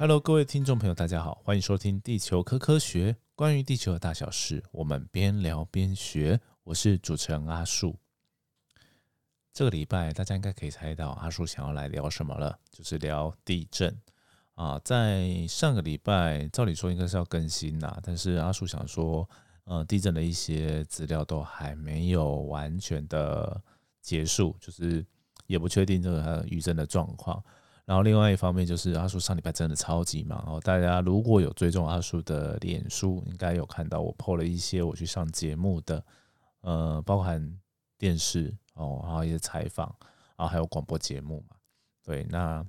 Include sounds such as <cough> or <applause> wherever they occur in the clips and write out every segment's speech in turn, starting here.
Hello，各位听众朋友，大家好，欢迎收听《地球科科学》，关于地球的大小事，我们边聊边学。我是主持人阿树。这个礼拜，大家应该可以猜到阿树想要来聊什么了，就是聊地震啊。在上个礼拜，照理说应该是要更新啦，但是阿树想说，呃，地震的一些资料都还没有完全的结束，就是也不确定这个余震的状况。然后另外一方面就是阿叔上礼拜真的超级忙哦，大家如果有追踪阿叔的脸书，应该有看到我 PO 了一些我去上节目的，呃，包含电视哦，然后一些采访，然后还有广播节目嘛。对，那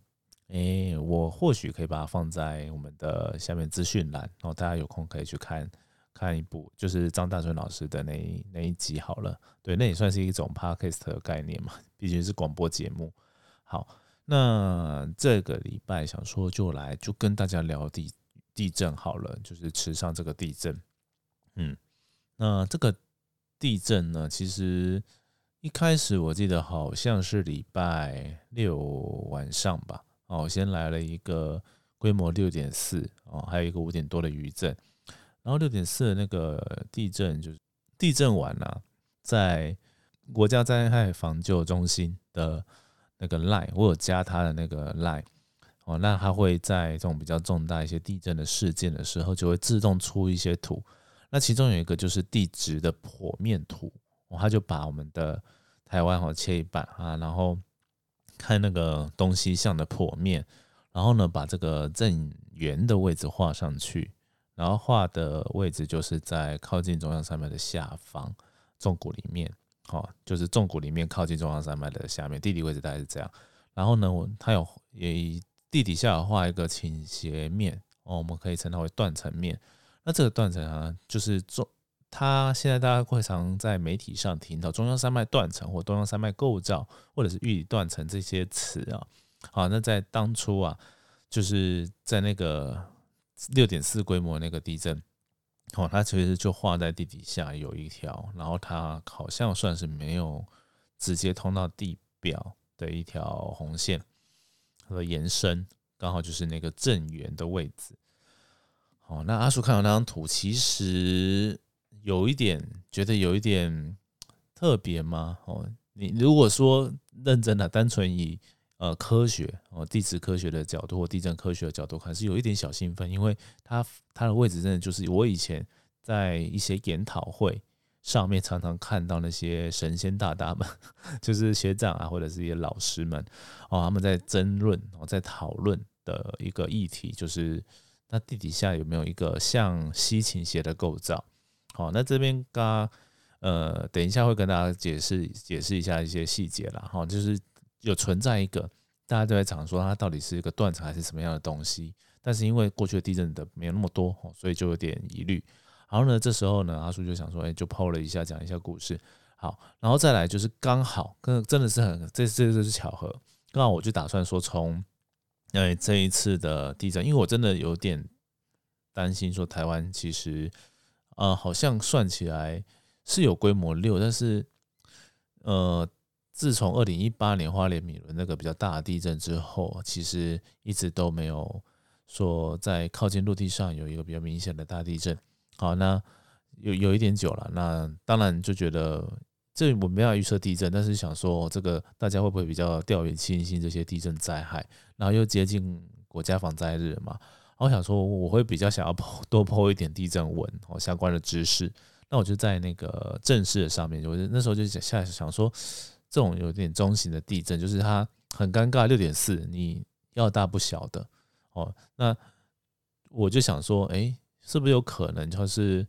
诶，我或许可以把它放在我们的下面资讯栏，然后大家有空可以去看看一部，就是张大春老师的那一那一集好了。对，那也算是一种 podcast 的概念嘛，毕竟是广播节目。好。那这个礼拜想说就来就跟大家聊地地震好了，就是池上这个地震。嗯，那这个地震呢，其实一开始我记得好像是礼拜六晚上吧。哦，先来了一个规模六点四哦，还有一个五点多的余震。然后六点四的那个地震就是地震完了，在国家灾害防救中心的。那个 line 我有加他的那个 line 哦，那他会在这种比较重大一些地震的事件的时候，就会自动出一些图。那其中有一个就是地质的剖面图，哦，他就把我们的台湾哈切一半啊，然后看那个东西向的剖面，然后呢把这个震源的位置画上去，然后画的位置就是在靠近中央山脉的下方纵谷里面。哦，就是纵谷里面靠近中央山脉的下面，地理位置大概是这样。然后呢，我它有也地底下画一个倾斜面，哦，我们可以称它为断层面。那这个断层啊，就是中，它现在大家会常在媒体上听到中央山脉断层或中央山脉构造，或者是玉里断层这些词啊。好，那在当初啊，就是在那个六点四规模那个地震。哦，它其实就画在地底下有一条，然后它好像算是没有直接通到地表的一条红线和延伸，刚好就是那个震源的位置。哦，那阿叔看到那张图，其实有一点觉得有一点特别吗？哦，你如果说认真的单纯以呃科学哦地质科学的角度或地震科学的角度还，是有一点小兴奋，因为它它的位置真的就是我以前在一些研讨会上面常常看到那些神仙大大们，<laughs> 就是学长啊或者是一些老师们哦，他们在争论哦在讨论的一个议题，就是那地底下有没有一个像西倾斜的构造？好，那这边刚呃等一下会跟大家解释解释一下一些细节了哈，就是。有存在一个，大家都在讲说它到底是一个断层还是什么样的东西，但是因为过去的地震的没有那么多，所以就有点疑虑。然后呢，这时候呢，阿叔就想说，哎，就抛了一下，讲一下故事。好，然后再来就是刚好，跟真的是很，这这这是巧合。刚好我就打算说，从哎这一次的地震，因为我真的有点担心说，台湾其实呃好像算起来是有规模六，但是呃。自从二零一八年花莲米伦那个比较大的地震之后，其实一直都没有说在靠近陆地上有一个比较明显的大地震。好，那有有一点久了，那当然就觉得这我没有预测地震，但是想说这个大家会不会比较掉以轻心这些地震灾害？然后又接近国家防灾日嘛，我想说我会比较想要 <laughs> 多抛一点地震文哦相关的知识。那我就在那个正式的上面，我就那时候就想下想说。这种有点中型的地震，就是它很尴尬，六点四，你要大不小的哦。那我就想说，哎，是不是有可能就是，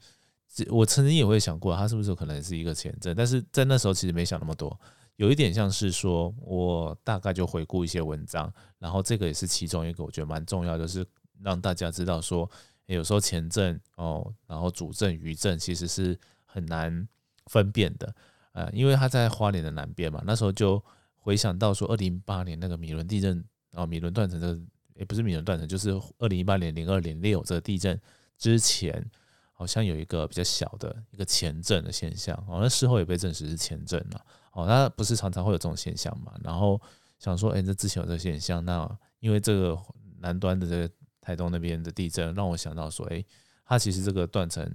我曾经也会想过，它是不是有可能是一个前震？但是在那时候其实没想那么多，有一点像是说，我大概就回顾一些文章，然后这个也是其中一个我觉得蛮重要，就是让大家知道说，有时候前震哦，然后主震余震其实是很难分辨的。呃，因为他在花莲的南边嘛，那时候就回想到说，二零一八年那个米伦地震，然后米伦断层这个，也不是米伦断层，就是二零一八年零二零六这个地震之前，好像有一个比较小的一个前震的现象，哦，那事后也被证实是前震了，哦，那不是常常会有这种现象嘛？然后想说，哎，这之前有这个现象，那因为这个南端的这个台东那边的地震，让我想到说，哎，它其实这个断层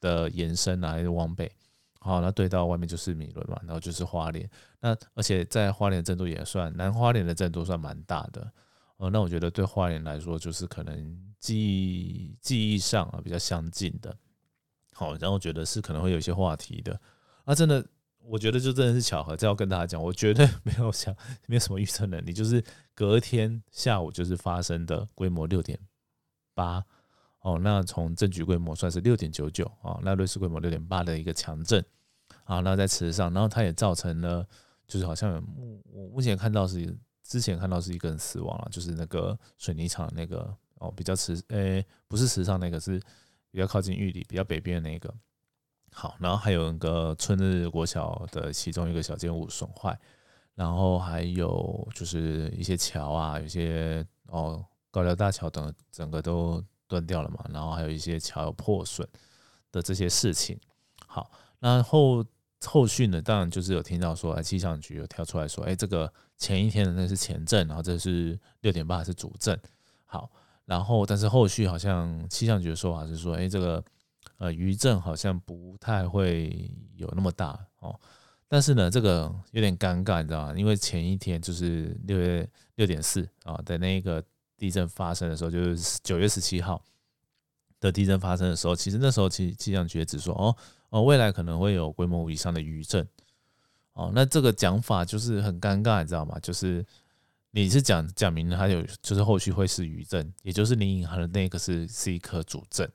的延伸啊，还是往北，好，那对到外面就是米伦嘛，然后就是花莲，那而且在花莲的震度也算南花莲的震度算蛮大的，呃，那我觉得对花莲来说，就是可能记忆记忆上啊比较相近的，好，然后觉得是可能会有一些话题的，啊，真的。我觉得就真的是巧合，这要跟大家讲，我绝对没有想，没有什么预测能力，就是隔天下午就是发生的规模六点八哦，那从证据规模算是六点九九啊，那瑞士规模六点八的一个强震啊，那在池上，然后它也造成了，就是好像目我目前看到是之前看到是一个人死亡了，就是那个水泥厂那个哦，比较池诶不是池上那个是比较靠近玉里比较北边的那个。好，然后还有一个春日国小的其中一个小建物损坏，然后还有就是一些桥啊，有些哦高寮大桥等整个都断掉了嘛，然后还有一些桥有破损的这些事情。好，那后后续呢，当然就是有听到说，哎，气象局有跳出来说，哎，这个前一天的那是前震，然后这是六点八是主震。好，然后但是后续好像气象局的说法是说，哎，这个。呃，余震好像不太会有那么大哦，但是呢，这个有点尴尬，你知道吗？因为前一天就是六月六点四啊的那个地震发生的时候，就是九月十七号的地震发生的时候，其实那时候气气象局也只说哦哦，未来可能会有规模五以上的余震哦，那这个讲法就是很尴尬，你知道吗？就是你是讲讲明了它有，就是后续会是余震，也就是你隐含的那个是是一颗主震。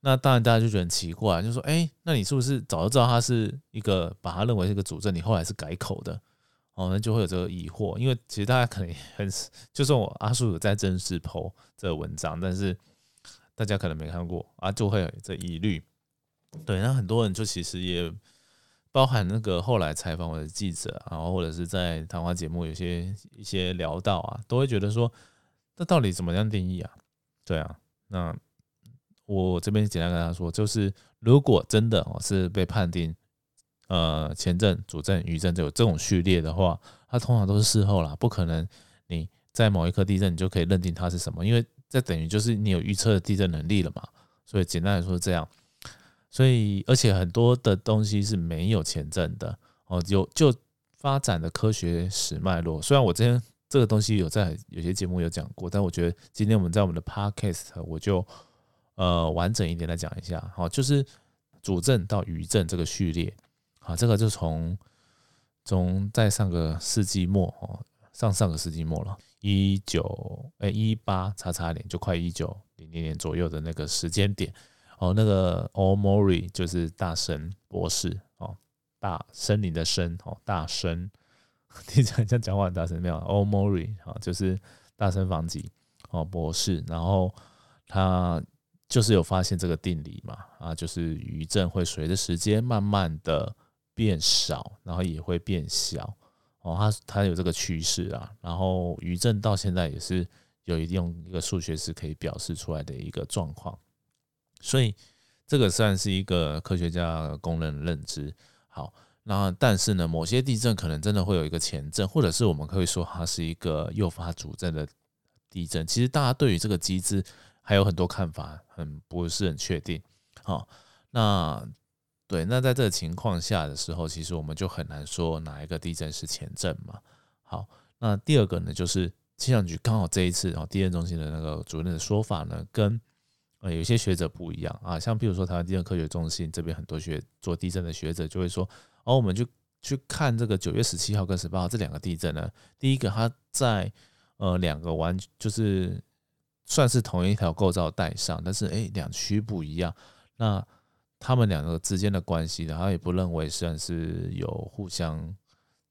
那当然，大家就觉得很奇怪，就说：“哎，那你是不是早就知道它是一个把它认为是一个主震，你后来是改口的？”哦，那就会有这个疑惑。因为其实大家可能很，<laughs> 就算我阿叔有在正式剖这个文章，但是大家可能没看过啊，就会有这疑虑。对，那很多人就其实也包含那个后来采访我的记者，然后或者是在谈话节目有些一些聊到啊，都会觉得说：“那到底怎么样定义啊？”对啊，那。我这边简单跟他说，就是如果真的哦是被判定呃前证、主证、余证有这种序列的话，它通常都是事后啦，不可能你在某一颗地震你就可以认定它是什么，因为这等于就是你有预测的地震能力了嘛。所以简单来说这样，所以而且很多的东西是没有前证的哦，有就发展的科学史脉络。虽然我之前这个东西有在有些节目有讲过，但我觉得今天我们在我们的 podcast 我就。呃，完整一点来讲一下，好，就是主证到余证这个序列，啊，这个就从从在上个世纪末哦，上上个世纪末了，一九哎一八叉叉年，就快一九零零年左右的那个时间点，哦，那个 All Mori 就是大神博士哦，大森林的森哦，大森，<laughs> 听起来像讲话很大声没有？All Mori 啊，就是大森房吉哦博士，然后他。就是有发现这个定理嘛，啊，就是余震会随着时间慢慢的变少，然后也会变小，哦，它它有这个趋势啊，然后余震到现在也是有一定一个数学是可以表示出来的一个状况，所以这个算是一个科学家公认认知。好，那但是呢，某些地震可能真的会有一个前震，或者是我们可以说它是一个诱发主震的地震。其实大家对于这个机制。还有很多看法，很不是很确定。好，那对，那在这个情况下的时候，其实我们就很难说哪一个地震是前震嘛。好，那第二个呢，就是气象局刚好这一次哦，地震中心的那个主任的说法呢，跟呃有些学者不一样啊。像比如说台湾地震科学中心这边很多学做地震的学者就会说，哦，我们就去看这个九月十七号跟十八号这两个地震呢，第一个它在呃两个完就是。算是同一条构造带上，但是哎，两区不一样，那他们两个之间的关系，他也不认为算是有互相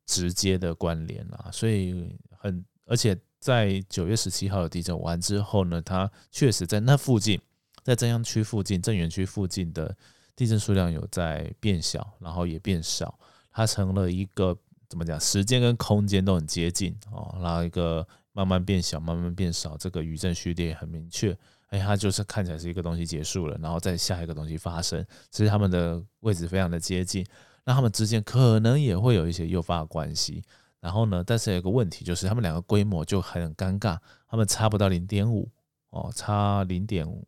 直接的关联啊，所以很，而且在九月十七号的地震完之后呢，它确实在那附近，在增央区附近、震源区附近的地震数量有在变小，然后也变少，它成了一个怎么讲，时间跟空间都很接近哦，然后一个。慢慢变小，慢慢变少，这个余震序列很明确。哎，它就是看起来是一个东西结束了，然后再下一个东西发生。其实它们的位置非常的接近，那它们之间可能也会有一些诱发关系。然后呢，但是有个问题就是他们两个规模就很尴尬，他们差不到零点五哦，差零点五，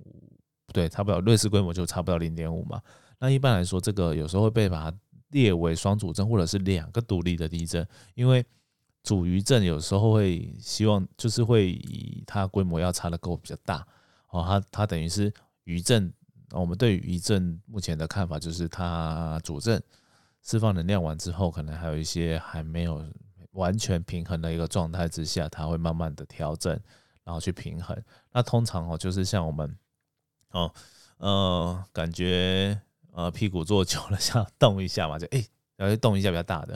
不对，差不了瑞士规模就差不到零点五嘛。那一般来说，这个有时候会被把它列为双主震或者是两个独立的地震，因为主余震有时候会希望就是会以它规模要差的够比较大哦，它它等于是余震。我们对于余震目前的看法就是它主震释放能量完之后，可能还有一些还没有。完全平衡的一个状态之下，它会慢慢的调整，然后去平衡。那通常哦，就是像我们哦呃，感觉呃屁股坐久了，<laughs> 想动一下嘛，就哎，然后动一下比较大的，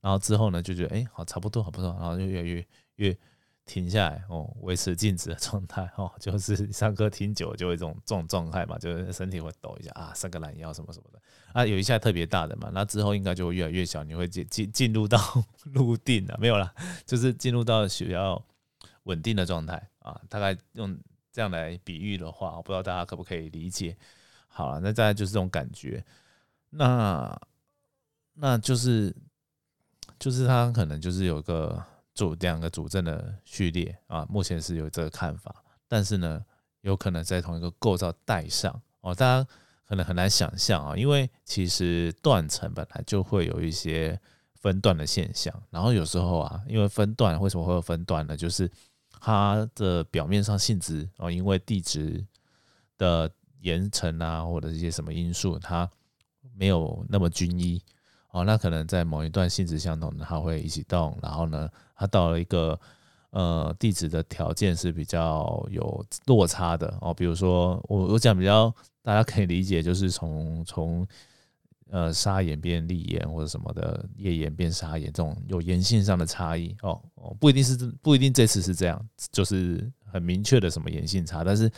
然后之后呢就觉得哎好差不多，好不错，然后就越来越越。停下来哦，维持静止的状态 <laughs> 哦，就是上课听久了就会这种这种状态嘛，就是身体会抖一下啊，伸个懒腰什么什么的啊，有一下特别大的嘛，那之后应该就会越来越小，你会进进进入到 <laughs> 入定了没有啦，就是进入到比较稳定的状态啊，大概用这样来比喻的话，我不知道大家可不可以理解。好了，那大概就是这种感觉，那那就是就是他可能就是有个。主两个主阵的序列啊，目前是有这个看法，但是呢，有可能在同一个构造带上哦，大家可能很难想象啊，因为其实断层本来就会有一些分段的现象，然后有时候啊，因为分段为什么会有分段呢？就是它的表面上性质哦，因为地质的岩层啊，或者一些什么因素，它没有那么均一。哦，那可能在某一段性质相同的，它会一起动，然后呢，它到了一个呃地质的条件是比较有落差的哦，比如说我我讲比较大家可以理解，就是从从呃砂岩变砾岩或者什么的页岩变砂岩这种有岩性上的差异哦哦，不一定是不一定这次是这样，就是很明确的什么岩性差，但是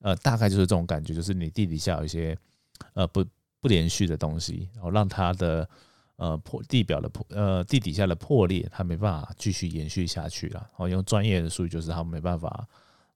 呃大概就是这种感觉，就是你地底下有一些呃不不连续的东西，然后让它的呃，破地表的破，呃，地底下的破裂，它没办法继续延续下去了。哦，用专业的术语就是它没办法，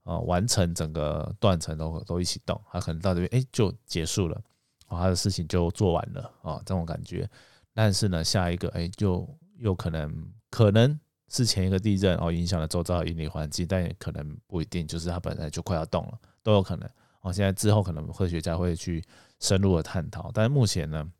呃，完成整个断层都都一起动，它可能到这边哎就结束了，哦，它的事情就做完了啊，这种感觉。但是呢，下一个哎就又可能可能是前一个地震哦影响了周遭的引力环境，但也可能不一定，就是它本来就快要动了，都有可能。哦，现在之后可能科学家会去深入的探讨，但是目前呢。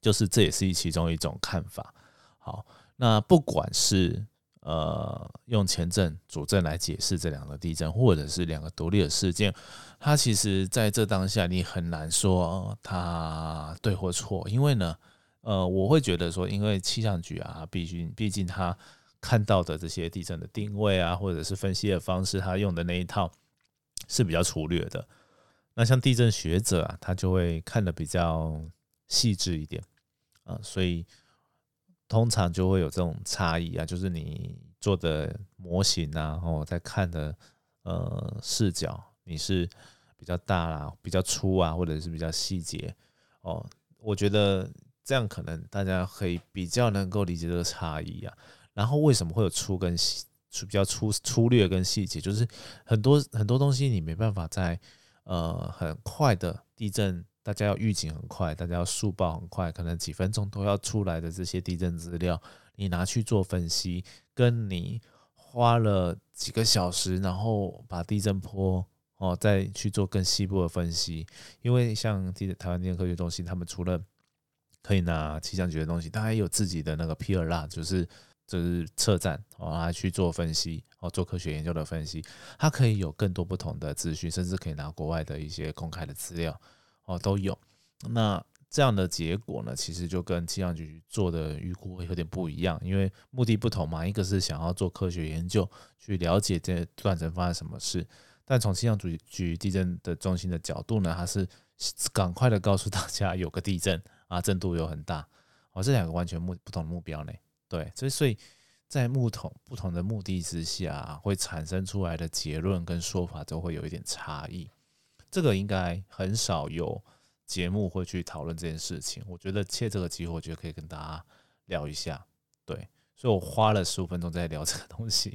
就是这也是其中一种看法。好，那不管是呃用前震、主震来解释这两个地震，或者是两个独立的事件，它其实在这当下你很难说它对或错，因为呢，呃，我会觉得说，因为气象局啊，毕竟毕竟他看到的这些地震的定位啊，或者是分析的方式，他用的那一套是比较粗略的。那像地震学者啊，他就会看的比较。细致一点啊，所以通常就会有这种差异啊，就是你做的模型啊，哦，在看的呃视角，你是比较大啦，比较粗啊，或者是比较细节哦，我觉得这样可能大家可以比较能够理解这个差异啊。然后为什么会有粗跟细，粗比较粗粗略跟细节，就是很多很多东西你没办法在呃很快的地震。大家要预警很快，大家要速报很快，可能几分钟都要出来的这些地震资料，你拿去做分析，跟你花了几个小时，然后把地震波哦再去做更细部的分析，因为像地台湾地震科学中心，他们除了可以拿气象局的东西，他还有自己的那个 P 二 R，就是就是测站哦，来去做分析哦，做科学研究的分析，它可以有更多不同的资讯，甚至可以拿国外的一些公开的资料。哦，都有。那这样的结果呢，其实就跟气象局做的预估会有点不一样，因为目的不同嘛。一个是想要做科学研究，去了解这断层发生什么事；但从气象局局地震的中心的角度呢，它是赶快的告诉大家有个地震啊，震度有很大。哦，这两个完全目不同的目标呢。对，所以所以在不同不同的目的之下，会产生出来的结论跟说法都会有一点差异。这个应该很少有节目会去讨论这件事情。我觉得借这个机会，我觉得可以跟大家聊一下。对，所以我花了十五分钟在聊这个东西，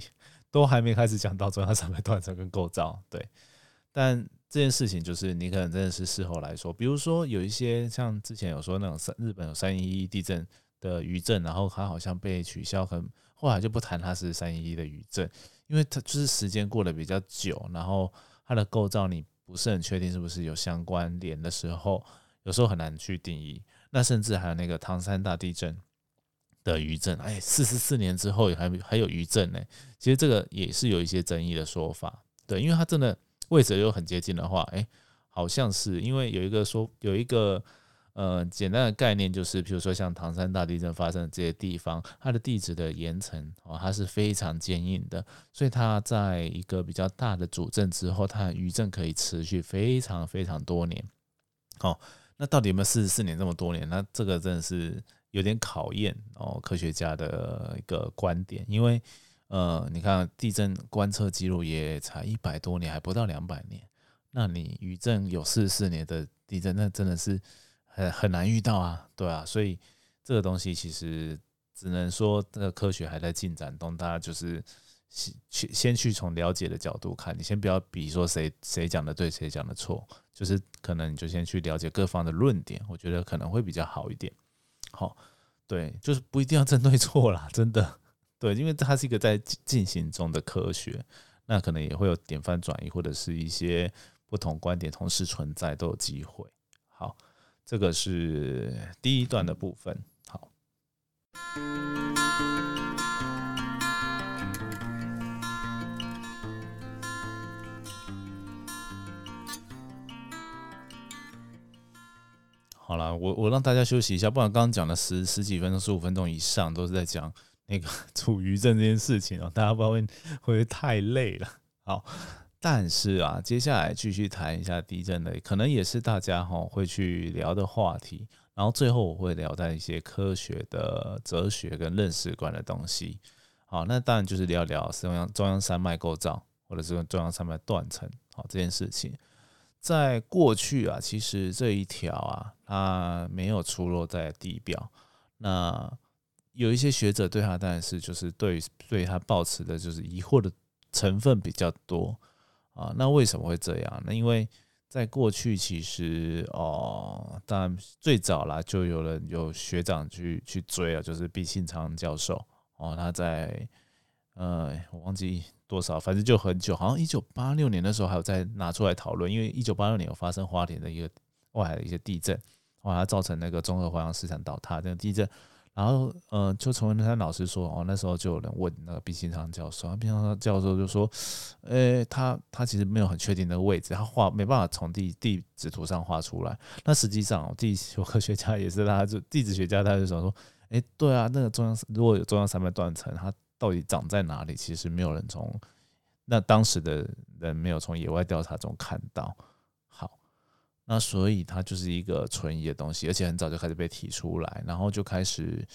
都还没开始讲到中央山脉断层跟构造。对，但这件事情就是你可能真的是事后来说，比如说有一些像之前有说那种三日本有三一一地震的余震，然后它好像被取消，可能后来就不谈它是三一一的余震，因为它就是时间过得比较久，然后它的构造你不是很确定是不是有相关联的时候，有时候很难去定义。那甚至还有那个唐山大地震的余震，哎，四十四年之后还还有余震呢。其实这个也是有一些争议的说法，对，因为它真的位置又很接近的话，哎，好像是因为有一个说有一个呃简单的概念，就是比如说像唐山大地震发生的这些地方，它的地质的岩层哦，它是非常坚硬的，所以它在一个比较大的主震之后，它的余震可以持续非常非常多年，好。那到底有没有四十四年这么多年？那这个真的是有点考验哦，科学家的一个观点。因为呃，你看地震观测记录也才一百多年，还不到两百年。那你余震有四十四年的地震，那真的是很很难遇到啊，对啊。所以这个东西其实只能说，这个科学还在进展中，大家就是先去先去从了解的角度看，你先不要比说谁谁讲的对，谁讲的错。就是可能你就先去了解各方的论点，我觉得可能会比较好一点。好，对，就是不一定要针对错啦，真的，对，因为它是一个在进行中的科学，那可能也会有典范转移或者是一些不同观点同时存在都有机会。这个是第一段的部分。好。好了，我我让大家休息一下，不然刚刚讲了十十几分钟、十五分钟以上，都是在讲那个处余震这件事情哦。大家不知道会会不会太累了？好，但是啊，接下来继续谈一下地震的，可能也是大家哈会去聊的话题。然后最后我会聊到一些科学的哲学跟认识观的东西。好，那当然就是聊聊中央中央山脉构造，或者是中央山脉断层，好这件事情。在过去啊，其实这一条啊，它没有出落在地表。那有一些学者对它，当然是就是对对它抱持的就是疑惑的成分比较多啊。那为什么会这样？那因为在过去，其实哦，当然最早啦，就有人有学长去去追啊，就是毕信昌教授哦，他在呃，我忘记。多少？反正就很久，好像一九八六年的时候还有在拿出来讨论，因为一九八六年有发生花莲的一个外海的一些地震，哇，它造成那个综合环洋市场倒塌这个地震，然后呃，就从文山老师说，哦，那时候就有人问那个毕新昌教授，毕新昌教授就说，呃，他他其实没有很确定那个位置，他画没办法从地地质图上画出来。那实际上，地球科学家也是，他就地质学家，他就想说，哎，对啊，那个中央如果有中央山脉断层，它到底长在哪里？其实没有人从那当时的人没有从野外调查中看到。那所以它就是一个存疑的东西，而且很早就开始被提出来，然后就开始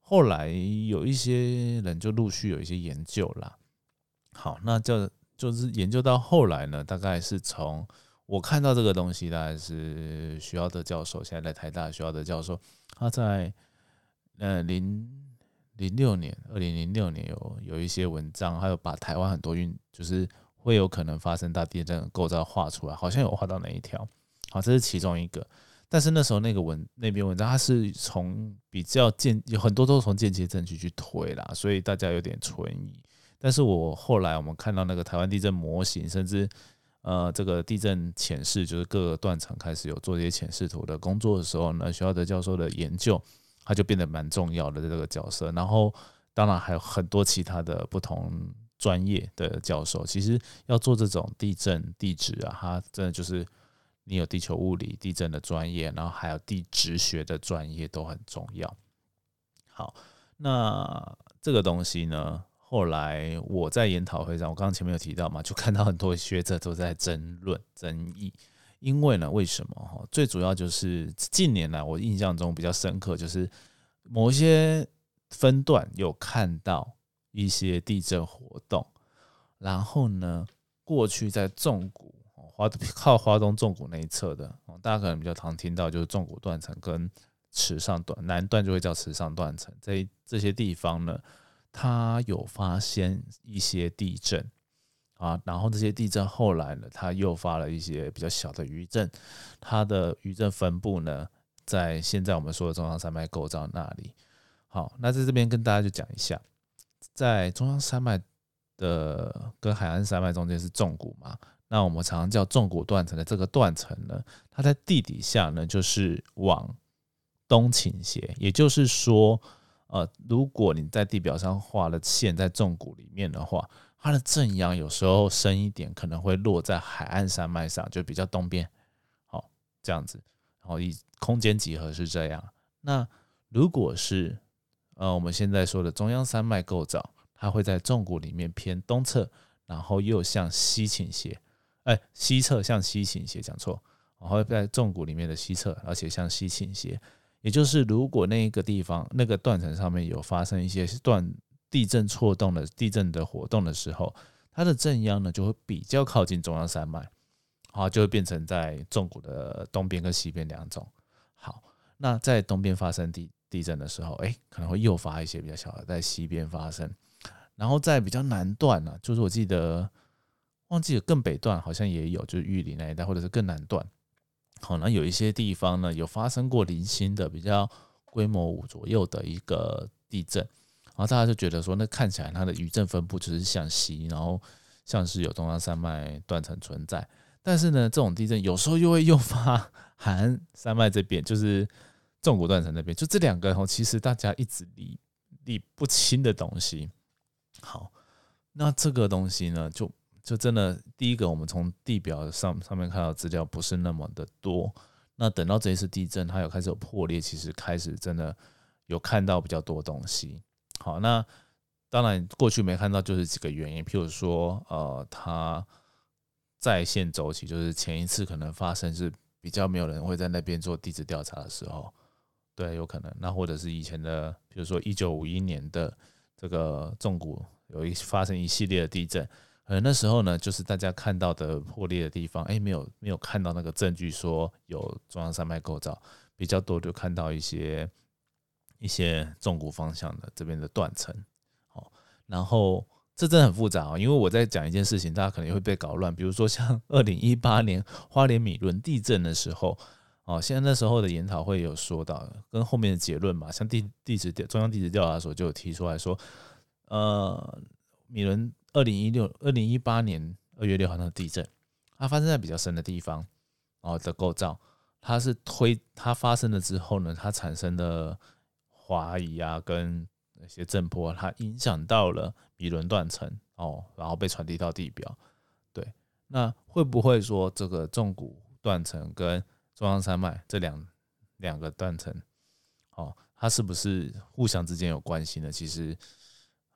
后来有一些人就陆续有一些研究啦。好，那就就是研究到后来呢，大概是从我看到这个东西，大概是徐耀德教授，现在在台大徐耀德教授，他在呃零。零六年，二零零六年有有一些文章，还有把台湾很多运就是会有可能发生大地震的构造画出来，好像有画到哪一条，好，这是其中一个。但是那时候那个文那篇文章，它是从比较间有很多都是从间接证据去推啦，所以大家有点存疑。但是我后来我们看到那个台湾地震模型，甚至呃这个地震浅示，就是各个断层开始有做这些浅示图的工作的时候呢，徐浩德教授的研究。他就变得蛮重要的这个角色，然后当然还有很多其他的不同专业的教授。其实要做这种地震地质啊，他真的就是你有地球物理、地震的专业，然后还有地质学的专业都很重要。好，那这个东西呢，后来我在研讨会上，我刚刚前面有提到嘛，就看到很多学者都在争论、争议。因为呢，为什么哈？最主要就是近年来我印象中比较深刻，就是某一些分段有看到一些地震活动，然后呢，过去在纵谷华 <laughs> 靠华东重谷那一侧的，大家可能比较常听到就是重谷断层跟池上断南段就会叫池上断层，在这些地方呢，它有发现一些地震。啊，然后这些地震后来呢，它诱发了一些比较小的余震，它的余震分布呢，在现在我们说的中央山脉构造那里。好，那在这边跟大家就讲一下，在中央山脉的跟海岸山脉中间是纵谷嘛，那我们常常叫纵谷断层的这个断层呢，它在地底下呢就是往东倾斜，也就是说，呃，如果你在地表上画了线在纵谷里面的话，它的正阳有时候深一点，可能会落在海岸山脉上，就比较东边，好这样子，然后以空间几何是这样。那如果是呃我们现在说的中央山脉构造，它会在纵谷里面偏东侧，然后又向西倾斜，哎，西侧向西倾斜，讲错，然后在纵谷里面的西侧，而且向西倾斜，也就是如果那一个地方那个断层上面有发生一些断地震错动的地震的活动的时候，它的正央呢就会比较靠近中央山脉，好，就会变成在纵谷的东边跟西边两种，好。那在东边发生地地震的时候，哎，可能会诱发一些比较小的在西边发生，然后在比较南段呢，就是我记得忘记了更北段好像也有，就是玉里那一带或者是更南段，好，那有一些地方呢有发生过零星的比较规模五左右的一个地震，然后大家就觉得说，那看起来它的余震分布就是向西，然后像是有中央山脉断层存在。但是呢，这种地震有时候又会诱发 <laughs> 海岸山脉这边，就是纵谷断层那边，就这两个哦，其实大家一直理理不清的东西。好，那这个东西呢，就就真的第一个，我们从地表上上面看到资料不是那么的多。那等到这一次地震，它有开始有破裂，其实开始真的有看到比较多东西。好，那当然过去没看到，就是几个原因，譬如说，呃，它。在线周期就是前一次可能发生是比较没有人会在那边做地质调查的时候，对，有可能。那或者是以前的，比如说一九五一年的这个重谷有一发生一系列的地震，呃，那时候呢，就是大家看到的破裂的地方，哎，没有没有看到那个证据说有中央山脉构造，比较多就看到一些一些重谷方向的这边的断层，好，然后。这真的很复杂啊，因为我在讲一件事情，大家可能会被搞乱。比如说像二零一八年花莲米伦地震的时候，哦，现在那时候的研讨会有说到，跟后面的结论嘛，像地地质调中央地质调查所就有提出来说，呃，米伦二零一六二零一八年二月六号那个地震，它发生在比较深的地方，哦的构造，它是推它发生了之后呢，它产生的滑移啊跟。那些震波，它影响到了米伦断层哦，然后被传递到地表。对，那会不会说这个纵谷断层跟中央山脉这两两个断层，哦，它是不是互相之间有关系呢？其实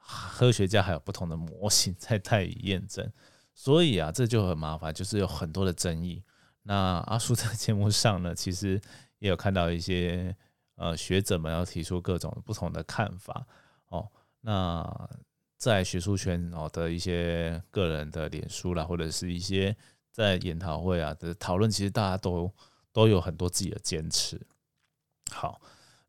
科学家还有不同的模型 <laughs> 在待以验证，所以啊，这就很麻烦，就是有很多的争议。那阿叔在节目上呢，其实也有看到一些。呃，学者们要提出各种不同的看法哦。那在学术圈哦的一些个人的脸书啦，或者是一些在研讨会啊的讨论，其实大家都都有很多自己的坚持。好，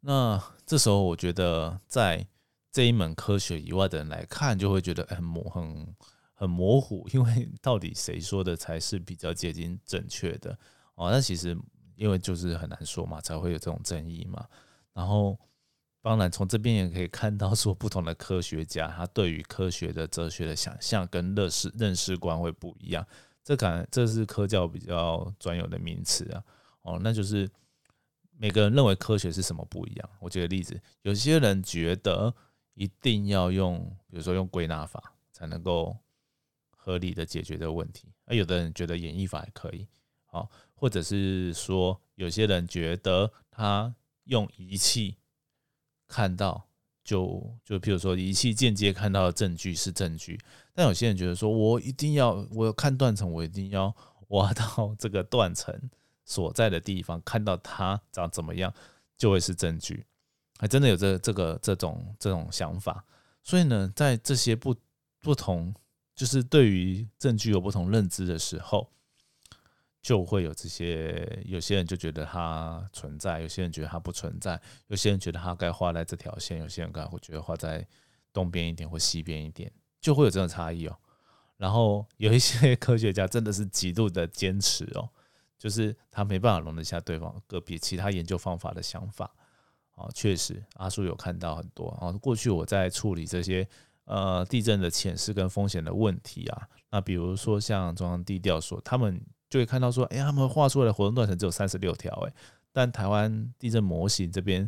那这时候我觉得，在这一门科学以外的人来看，就会觉得很模很很模糊，<laughs> 因为到底谁说的才是比较接近正确的哦？那其实。因为就是很难说嘛，才会有这种争议嘛。然后，当然从这边也可以看到，说不同的科学家他对于科学的哲学的想象跟认识认识观会不一样。这感这是科教比较专有的名词啊。哦，那就是每个人认为科学是什么不一样。我举个例子，有些人觉得一定要用，比如说用归纳法才能够合理的解决这个问题，而有的人觉得演绎法也可以。好。或者是说，有些人觉得他用仪器看到，就就譬如说仪器间接看到的证据是证据，但有些人觉得说，我一定要我看断层，我一定要挖到 <laughs> 这个断层所在的地方，看到它长怎么样，就会是证据。还真的有这这个这种这种想法，所以呢，在这些不不同，就是对于证据有不同认知的时候。就会有这些，有些人就觉得它存在，有些人觉得它不存在，有些人觉得它该画在这条线，有些人可能会觉得画在东边一点或西边一点，就会有这种差异哦。然后有一些 <laughs> 科学家真的是极度的坚持哦，就是他没办法容得下对方个别其他研究方法的想法。哦，确实，阿叔有看到很多。哦，过去我在处理这些呃地震的潜势跟风险的问题啊。那比如说像中央地调所，他们就会看到说，哎，他们画出来的活动断层只有三十六条，哎，但台湾地震模型这边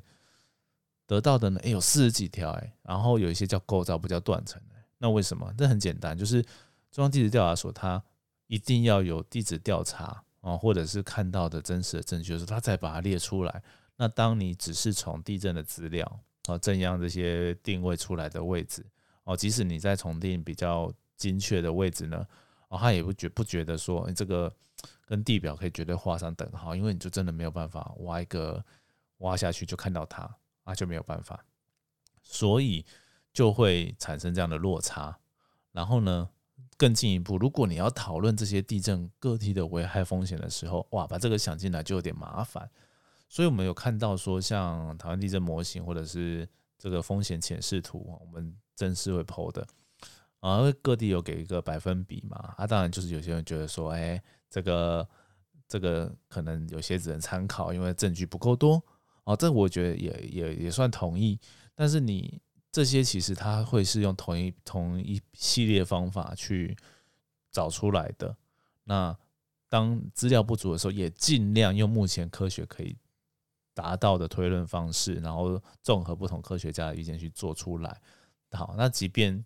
得到的呢，哎，有四十几条，哎，然后有一些叫构造，不叫断层，那为什么？这很简单，就是中央地质调查所它一定要有地质调查啊，或者是看到的真实的证据，就是它再把它列出来。那当你只是从地震的资料啊、震央这些定位出来的位置哦，即使你在重定比较精确的位置呢，哦，他也不觉不觉得说这个跟地表可以绝对画上等号，因为你就真的没有办法挖一个挖下去就看到它啊，就没有办法，所以就会产生这样的落差。然后呢，更进一步，如果你要讨论这些地震个体的危害风险的时候，哇，把这个想进来就有点麻烦。所以，我们有看到说，像台湾地震模型，或者是这个风险显示图，我们正式会剖的啊，各地有给一个百分比嘛。啊，当然就是有些人觉得说，哎，这个这个可能有些只能参考，因为证据不够多。哦，这我觉得也也也算同意。但是你这些其实它会是用同一同一系列方法去找出来的。那当资料不足的时候，也尽量用目前科学可以。达到的推论方式，然后综合不同科学家的意见去做出来。好，那即便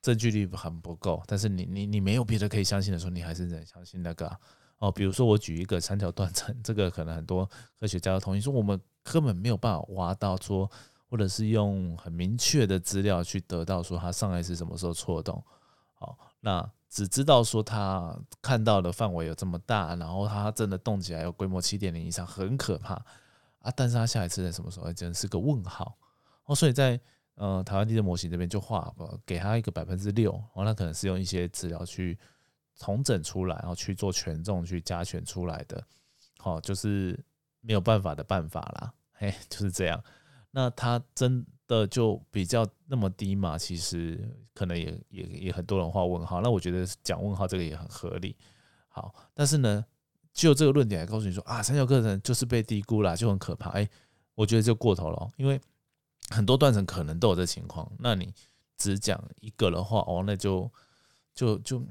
证据力很不够，但是你你你没有别的可以相信的时候，你还是得相信那个哦。比如说我举一个三条断层，这个可能很多科学家都同意说，我们根本没有办法挖到说，或者是用很明确的资料去得到说它上一次什么时候错动。好，那只知道说它看到的范围有这么大，然后它真的动起来有规模七点零以上，很可怕。啊！但是他下一次在什么时候，真的是个问号哦。所以在呃台湾地震模型这边就画给他一个百分之六哦，那可能是用一些资料去重整出来，然后去做权重去加权出来的，好，就是没有办法的办法啦。嘿，就是这样。那他真的就比较那么低嘛？其实可能也也也很多人画问号。那我觉得讲问号这个也很合理。好，但是呢？就这个论点来告诉你说啊，三角课程就是被低估了，就很可怕。哎，我觉得就过头了，因为很多断层可能都有这情况。那你只讲一个的话，哦，那就就就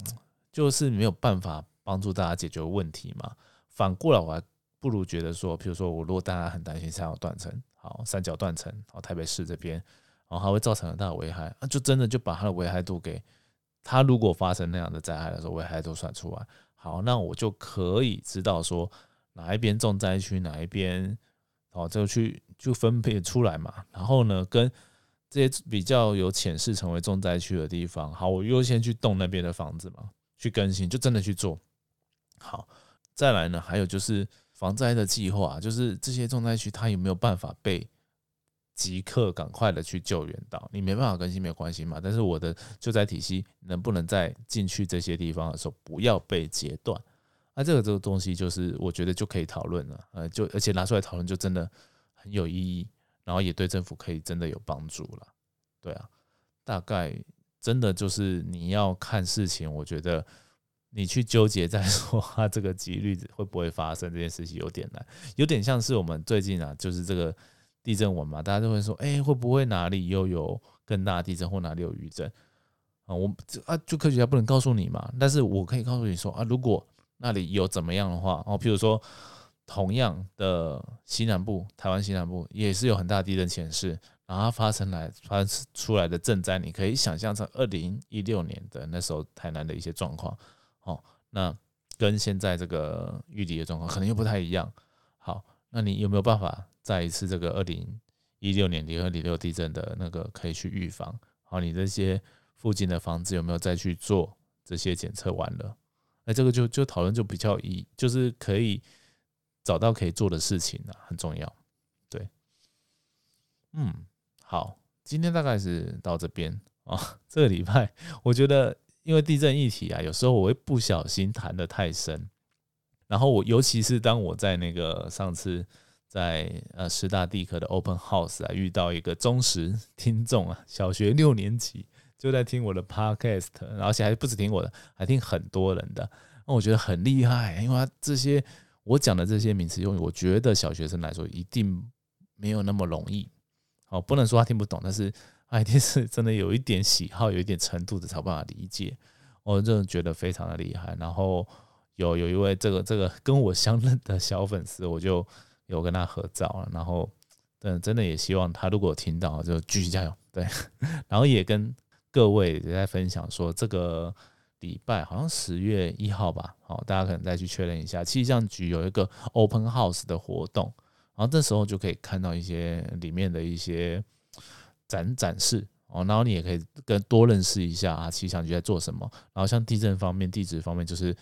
就是没有办法帮助大家解决问题嘛。反过来，我还不如觉得说，比如说我如果大家很担心三角断层，好，三角断层，好，台北市这边，然后还会造成很大的危害，那就真的就把它的危害度给，它如果发生那样的灾害的时候，危害度算出来。好，那我就可以知道说哪一边重灾区，哪一边哦，就去就分配出来嘛。然后呢，跟这些比较有潜势成为重灾区的地方，好，我优先去动那边的房子嘛，去更新，就真的去做。好，再来呢，还有就是防灾的计划，就是这些重灾区它有没有办法被。即刻赶快的去救援到，你没办法更新没有关系嘛？但是我的救灾体系能不能在进去这些地方的时候不要被截断？那这个这个东西就是我觉得就可以讨论了，呃，就而且拿出来讨论就真的很有意义，然后也对政府可以真的有帮助了。对啊，大概真的就是你要看事情，我觉得你去纠结再 <laughs> 说它这个几率会不会发生这件事情有点难，有点像是我们最近啊，就是这个。地震文嘛，大家都会说，哎，会不会哪里又有更大的地震，或哪里有余震啊？我啊，就科学家不能告诉你嘛，但是我可以告诉你说啊，如果那里有怎么样的话，哦，譬如说同样的西南部，台湾西南部也是有很大地震潜势，然后发生来发出来的震灾，你可以想象成二零一六年的那时候台南的一些状况，哦，那跟现在这个玉里的状况可能又不太一样。好，那你有没有办法？再一次这个二零一六年零二零六地震的那个可以去预防，好，你这些附近的房子有没有再去做这些检测完了？那这个就就讨论就比较以就是可以找到可以做的事情了，很重要。对，嗯，好，今天大概是到这边啊。这个礼拜我觉得因为地震议题啊，有时候我会不小心谈的太深，然后我尤其是当我在那个上次。在呃师大地科的 Open House 啊，遇到一个忠实听众啊，小学六年级就在听我的 Podcast，而且还不止听我的，还听很多人的，那我觉得很厉害，因为这些我讲的这些名词用语，我觉得小学生来说一定没有那么容易，哦，不能说他听不懂，但是 <laughs> 一定是真的有一点喜好，有一点程度的才有办法理解。我真的觉得非常的厉害。然后有有一位这个这个跟我相认的小粉丝，我就有跟他合照了。然后，嗯，真的也希望他如果听到就继续加油。对，<laughs> 然后也跟各位也在分享说，这个礼拜好像十月一号吧，好，大家可能再去确认一下。气象局有一个 Open House 的活动，然后这时候就可以看到一些里面的一些展展示。哦，然后你也可以更多认识一下啊，气象局在做什么。然后像地震方面、地质方面，就是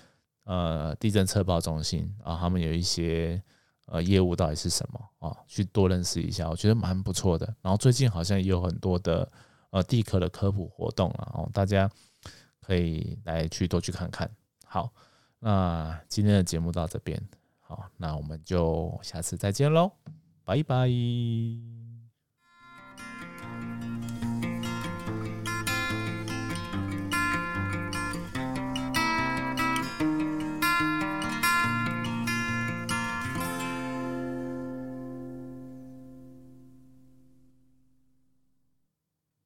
呃地震测报中心啊，他们有一些呃业务到底是什么啊，去多认识一下，我觉得蛮不错的。然后最近好像也有很多的呃地壳的科普活动啊，哦，大家可以来去多去看看。好，那今天的节目到这边，好，那我们就下次再见喽，拜拜。